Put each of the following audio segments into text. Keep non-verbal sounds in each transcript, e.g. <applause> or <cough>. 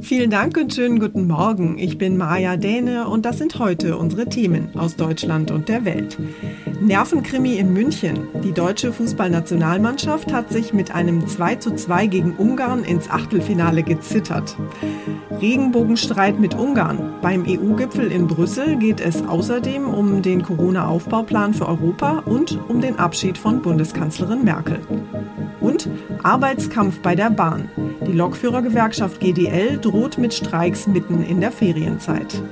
Vielen Dank und schönen guten Morgen. Ich bin Maja Däne und das sind heute unsere Themen aus Deutschland und der Welt. Nervenkrimi in München. Die deutsche Fußballnationalmannschaft hat sich mit einem 2 zu 2 gegen Ungarn ins Achtelfinale gezittert. Regenbogenstreit mit Ungarn. Beim EU-Gipfel in Brüssel geht es außerdem um den Corona-Aufbauplan für Europa und um den Abschied von Bundeskanzlerin Merkel. Und Arbeitskampf bei der Bahn. Die Lokführergewerkschaft GDL droht mit Streiks mitten in der Ferienzeit.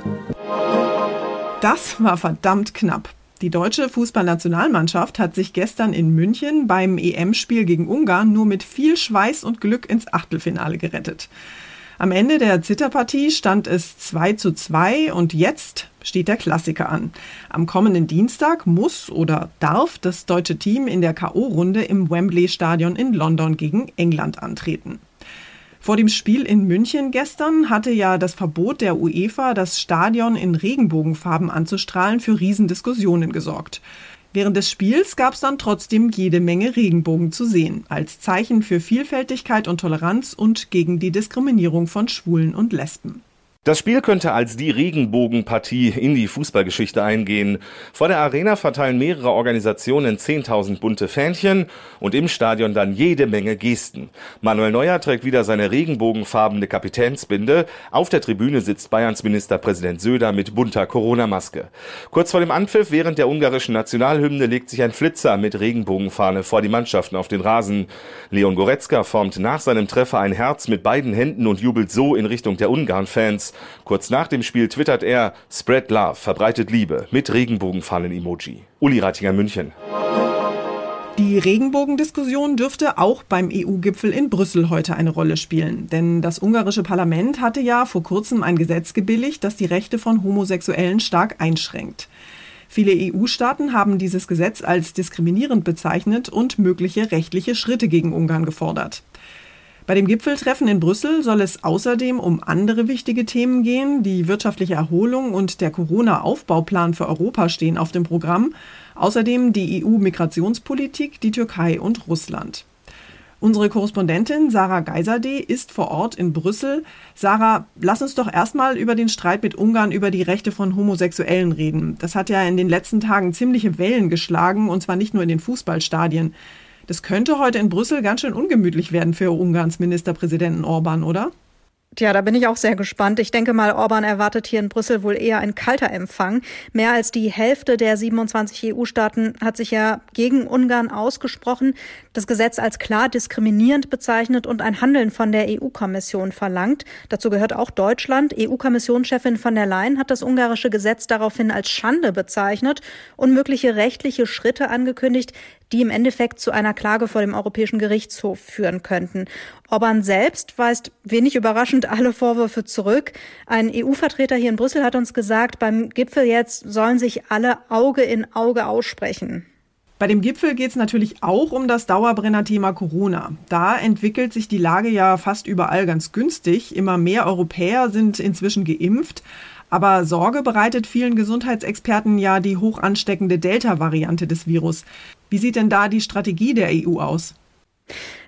Das war verdammt knapp. Die deutsche Fußballnationalmannschaft hat sich gestern in München beim EM-Spiel gegen Ungarn nur mit viel Schweiß und Glück ins Achtelfinale gerettet. Am Ende der Zitterpartie stand es 2 zu 2 und jetzt steht der Klassiker an. Am kommenden Dienstag muss oder darf das deutsche Team in der KO-Runde im Wembley Stadion in London gegen England antreten. Vor dem Spiel in München gestern hatte ja das Verbot der UEFA, das Stadion in Regenbogenfarben anzustrahlen, für Riesendiskussionen gesorgt. Während des Spiels gab es dann trotzdem jede Menge Regenbogen zu sehen, als Zeichen für Vielfältigkeit und Toleranz und gegen die Diskriminierung von Schwulen und Lesben. Das Spiel könnte als die Regenbogenpartie in die Fußballgeschichte eingehen. Vor der Arena verteilen mehrere Organisationen 10.000 bunte Fähnchen und im Stadion dann jede Menge Gesten. Manuel Neuer trägt wieder seine regenbogenfarbene Kapitänsbinde. Auf der Tribüne sitzt Bayerns Ministerpräsident Söder mit bunter Corona-Maske. Kurz vor dem Anpfiff während der ungarischen Nationalhymne legt sich ein Flitzer mit Regenbogenfahne vor die Mannschaften auf den Rasen. Leon Goretzka formt nach seinem Treffer ein Herz mit beiden Händen und jubelt so in Richtung der Ungarn-Fans. Kurz nach dem Spiel twittert er Spread Love, verbreitet Liebe mit Regenbogenfahnen-Emoji. Uli Ratinger München. Die Regenbogendiskussion dürfte auch beim EU-Gipfel in Brüssel heute eine Rolle spielen. Denn das ungarische Parlament hatte ja vor kurzem ein Gesetz gebilligt, das die Rechte von Homosexuellen stark einschränkt. Viele EU-Staaten haben dieses Gesetz als diskriminierend bezeichnet und mögliche rechtliche Schritte gegen Ungarn gefordert. Bei dem Gipfeltreffen in Brüssel soll es außerdem um andere wichtige Themen gehen. Die wirtschaftliche Erholung und der Corona-Aufbauplan für Europa stehen auf dem Programm. Außerdem die EU-Migrationspolitik, die Türkei und Russland. Unsere Korrespondentin Sarah Geiserde ist vor Ort in Brüssel. Sarah, lass uns doch erstmal über den Streit mit Ungarn über die Rechte von Homosexuellen reden. Das hat ja in den letzten Tagen ziemliche Wellen geschlagen, und zwar nicht nur in den Fußballstadien. Das könnte heute in Brüssel ganz schön ungemütlich werden für Ungarns Ministerpräsidenten Orban, oder? Tja, da bin ich auch sehr gespannt. Ich denke mal, Orban erwartet hier in Brüssel wohl eher ein kalter Empfang. Mehr als die Hälfte der 27 EU-Staaten hat sich ja gegen Ungarn ausgesprochen, das Gesetz als klar diskriminierend bezeichnet und ein Handeln von der EU-Kommission verlangt. Dazu gehört auch Deutschland. EU-Kommissionschefin von der Leyen hat das ungarische Gesetz daraufhin als Schande bezeichnet und mögliche rechtliche Schritte angekündigt, die im Endeffekt zu einer Klage vor dem Europäischen Gerichtshof führen könnten. Orban selbst weist wenig überraschend alle Vorwürfe zurück. Ein EU-Vertreter hier in Brüssel hat uns gesagt, beim Gipfel jetzt sollen sich alle Auge in Auge aussprechen. Bei dem Gipfel geht es natürlich auch um das Dauerbrenner-Thema Corona. Da entwickelt sich die Lage ja fast überall ganz günstig. Immer mehr Europäer sind inzwischen geimpft. Aber Sorge bereitet vielen Gesundheitsexperten ja die hoch ansteckende Delta-Variante des Virus. Wie sieht denn da die Strategie der EU aus?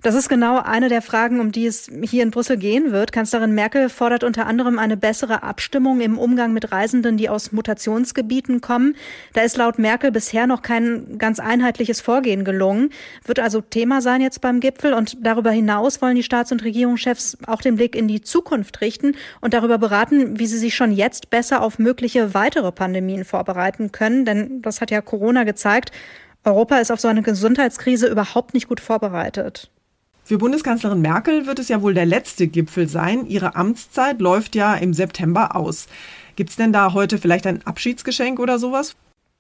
Das ist genau eine der Fragen, um die es hier in Brüssel gehen wird. Kanzlerin Merkel fordert unter anderem eine bessere Abstimmung im Umgang mit Reisenden, die aus Mutationsgebieten kommen. Da ist laut Merkel bisher noch kein ganz einheitliches Vorgehen gelungen. Wird also Thema sein jetzt beim Gipfel. Und darüber hinaus wollen die Staats- und Regierungschefs auch den Blick in die Zukunft richten und darüber beraten, wie sie sich schon jetzt besser auf mögliche weitere Pandemien vorbereiten können. Denn das hat ja Corona gezeigt. Europa ist auf so eine Gesundheitskrise überhaupt nicht gut vorbereitet. Für Bundeskanzlerin Merkel wird es ja wohl der letzte Gipfel sein. Ihre Amtszeit läuft ja im September aus. Gibt es denn da heute vielleicht ein Abschiedsgeschenk oder sowas?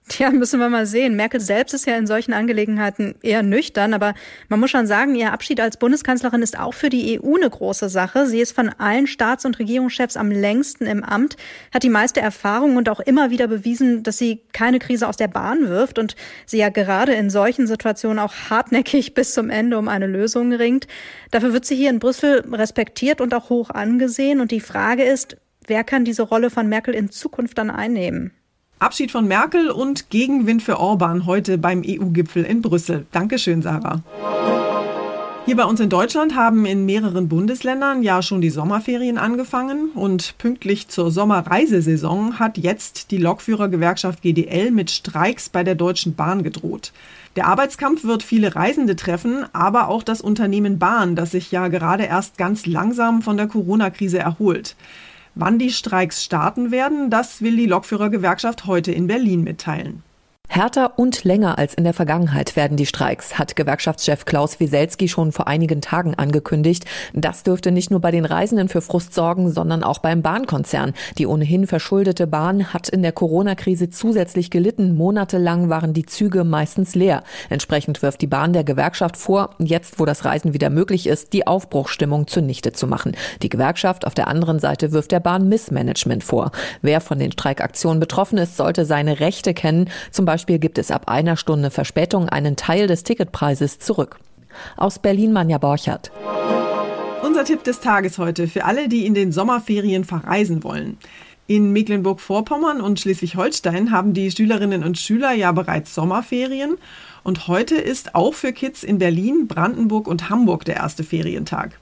Tja, müssen wir mal sehen. Merkel selbst ist ja in solchen Angelegenheiten eher nüchtern, aber man muss schon sagen, ihr Abschied als Bundeskanzlerin ist auch für die EU eine große Sache. Sie ist von allen Staats- und Regierungschefs am längsten im Amt, hat die meiste Erfahrung und auch immer wieder bewiesen, dass sie keine Krise aus der Bahn wirft und sie ja gerade in solchen Situationen auch hartnäckig <laughs> bis zum Ende um eine Lösung ringt. Dafür wird sie hier in Brüssel respektiert und auch hoch angesehen. Und die Frage ist, wer kann diese Rolle von Merkel in Zukunft dann einnehmen? Abschied von Merkel und Gegenwind für Orban heute beim EU-Gipfel in Brüssel. Dankeschön, Sarah. Hier bei uns in Deutschland haben in mehreren Bundesländern ja schon die Sommerferien angefangen und pünktlich zur Sommerreisesaison hat jetzt die Lokführergewerkschaft GDL mit Streiks bei der Deutschen Bahn gedroht. Der Arbeitskampf wird viele Reisende treffen, aber auch das Unternehmen Bahn, das sich ja gerade erst ganz langsam von der Corona-Krise erholt. Wann die Streiks starten werden, das will die Lokführergewerkschaft heute in Berlin mitteilen. Härter und länger als in der Vergangenheit werden die Streiks, hat Gewerkschaftschef Klaus Wieselski schon vor einigen Tagen angekündigt. Das dürfte nicht nur bei den Reisenden für Frust sorgen, sondern auch beim Bahnkonzern. Die ohnehin verschuldete Bahn hat in der Corona-Krise zusätzlich gelitten. Monatelang waren die Züge meistens leer. Entsprechend wirft die Bahn der Gewerkschaft vor, jetzt wo das Reisen wieder möglich ist, die Aufbruchstimmung zunichte zu machen. Die Gewerkschaft auf der anderen Seite wirft der Bahn Missmanagement vor. Wer von den Streikaktionen betroffen ist, sollte seine Rechte kennen, zum Beispiel Beispiel gibt es ab einer Stunde Verspätung einen Teil des Ticketpreises zurück. Aus Berlin Manja Borchert. Unser Tipp des Tages heute für alle, die in den Sommerferien verreisen wollen. In Mecklenburg-Vorpommern und Schleswig-Holstein haben die Schülerinnen und Schüler ja bereits Sommerferien. Und heute ist auch für Kids in Berlin, Brandenburg und Hamburg der erste Ferientag.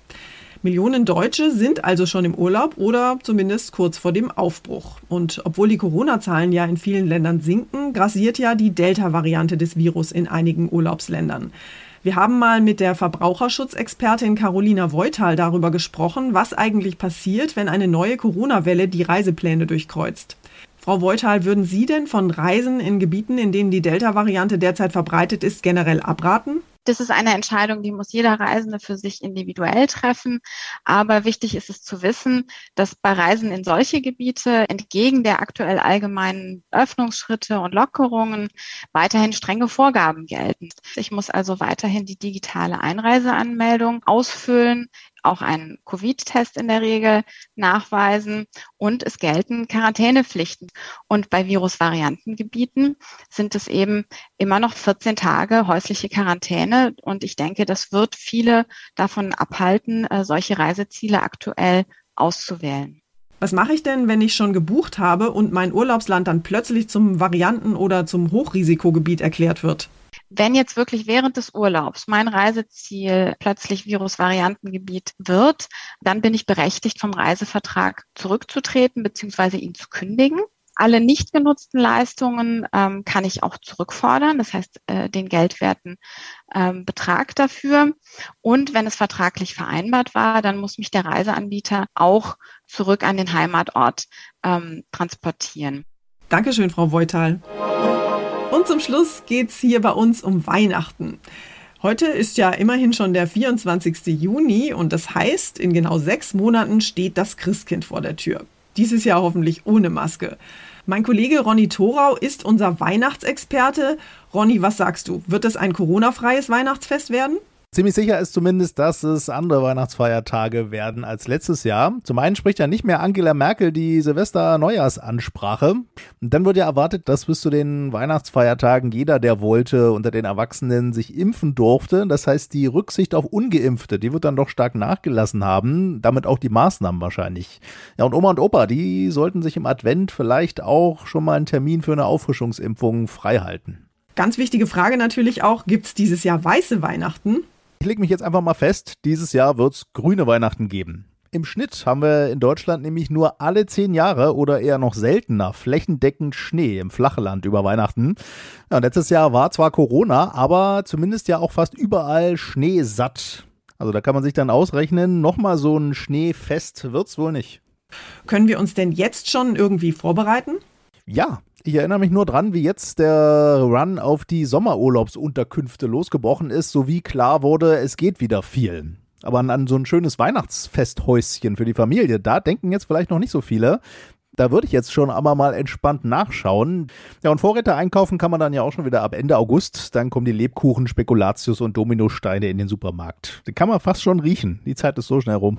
Millionen Deutsche sind also schon im Urlaub oder zumindest kurz vor dem Aufbruch. Und obwohl die Corona-Zahlen ja in vielen Ländern sinken, grassiert ja die Delta-Variante des Virus in einigen Urlaubsländern. Wir haben mal mit der Verbraucherschutzexpertin Carolina Voital darüber gesprochen, was eigentlich passiert, wenn eine neue Corona-Welle die Reisepläne durchkreuzt. Frau Voital, würden Sie denn von Reisen in Gebieten, in denen die Delta-Variante derzeit verbreitet ist, generell abraten? Das ist eine Entscheidung, die muss jeder Reisende für sich individuell treffen. Aber wichtig ist es zu wissen, dass bei Reisen in solche Gebiete entgegen der aktuell allgemeinen Öffnungsschritte und Lockerungen weiterhin strenge Vorgaben gelten. Ich muss also weiterhin die digitale Einreiseanmeldung ausfüllen auch einen Covid-Test in der Regel nachweisen und es gelten Quarantänepflichten. Und bei Virusvariantengebieten sind es eben immer noch 14 Tage häusliche Quarantäne. Und ich denke, das wird viele davon abhalten, äh, solche Reiseziele aktuell auszuwählen. Was mache ich denn, wenn ich schon gebucht habe und mein Urlaubsland dann plötzlich zum Varianten- oder zum Hochrisikogebiet erklärt wird? Wenn jetzt wirklich während des Urlaubs mein Reiseziel plötzlich Virusvariantengebiet wird, dann bin ich berechtigt, vom Reisevertrag zurückzutreten bzw. ihn zu kündigen. Alle nicht genutzten Leistungen ähm, kann ich auch zurückfordern, das heißt äh, den geldwerten ähm, Betrag dafür. Und wenn es vertraglich vereinbart war, dann muss mich der Reiseanbieter auch zurück an den Heimatort ähm, transportieren. Dankeschön, Frau Voital. Und zum Schluss geht's hier bei uns um Weihnachten. Heute ist ja immerhin schon der 24. Juni und das heißt, in genau sechs Monaten steht das Christkind vor der Tür. Dieses Jahr hoffentlich ohne Maske. Mein Kollege Ronny Thorau ist unser Weihnachtsexperte. Ronny, was sagst du? Wird es ein Corona-freies Weihnachtsfest werden? Ziemlich sicher ist zumindest, dass es andere Weihnachtsfeiertage werden als letztes Jahr. Zum einen spricht ja nicht mehr Angela Merkel die Silvester-Neujahrsansprache. Und dann wird ja erwartet, dass bis zu den Weihnachtsfeiertagen jeder, der wollte, unter den Erwachsenen sich impfen durfte. Das heißt, die Rücksicht auf Ungeimpfte, die wird dann doch stark nachgelassen haben. Damit auch die Maßnahmen wahrscheinlich. Ja, und Oma und Opa, die sollten sich im Advent vielleicht auch schon mal einen Termin für eine Auffrischungsimpfung freihalten. Ganz wichtige Frage natürlich auch, gibt es dieses Jahr weiße Weihnachten? Ich lege mich jetzt einfach mal fest, dieses Jahr wird es grüne Weihnachten geben. Im Schnitt haben wir in Deutschland nämlich nur alle zehn Jahre oder eher noch seltener flächendeckend Schnee im Flachland über Weihnachten. Ja, letztes Jahr war zwar Corona, aber zumindest ja auch fast überall schneesatt. Also da kann man sich dann ausrechnen, nochmal so ein Schneefest wird's wohl nicht. Können wir uns denn jetzt schon irgendwie vorbereiten? Ja, ich erinnere mich nur dran, wie jetzt der Run auf die Sommerurlaubsunterkünfte losgebrochen ist, sowie klar wurde, es geht wieder viel. Aber an, so ein schönes Weihnachtsfesthäuschen für die Familie, da denken jetzt vielleicht noch nicht so viele. Da würde ich jetzt schon aber mal entspannt nachschauen. Ja, und Vorräte einkaufen kann man dann ja auch schon wieder ab Ende August. Dann kommen die Lebkuchen, Spekulatius und Dominosteine in den Supermarkt. Die kann man fast schon riechen. Die Zeit ist so schnell rum.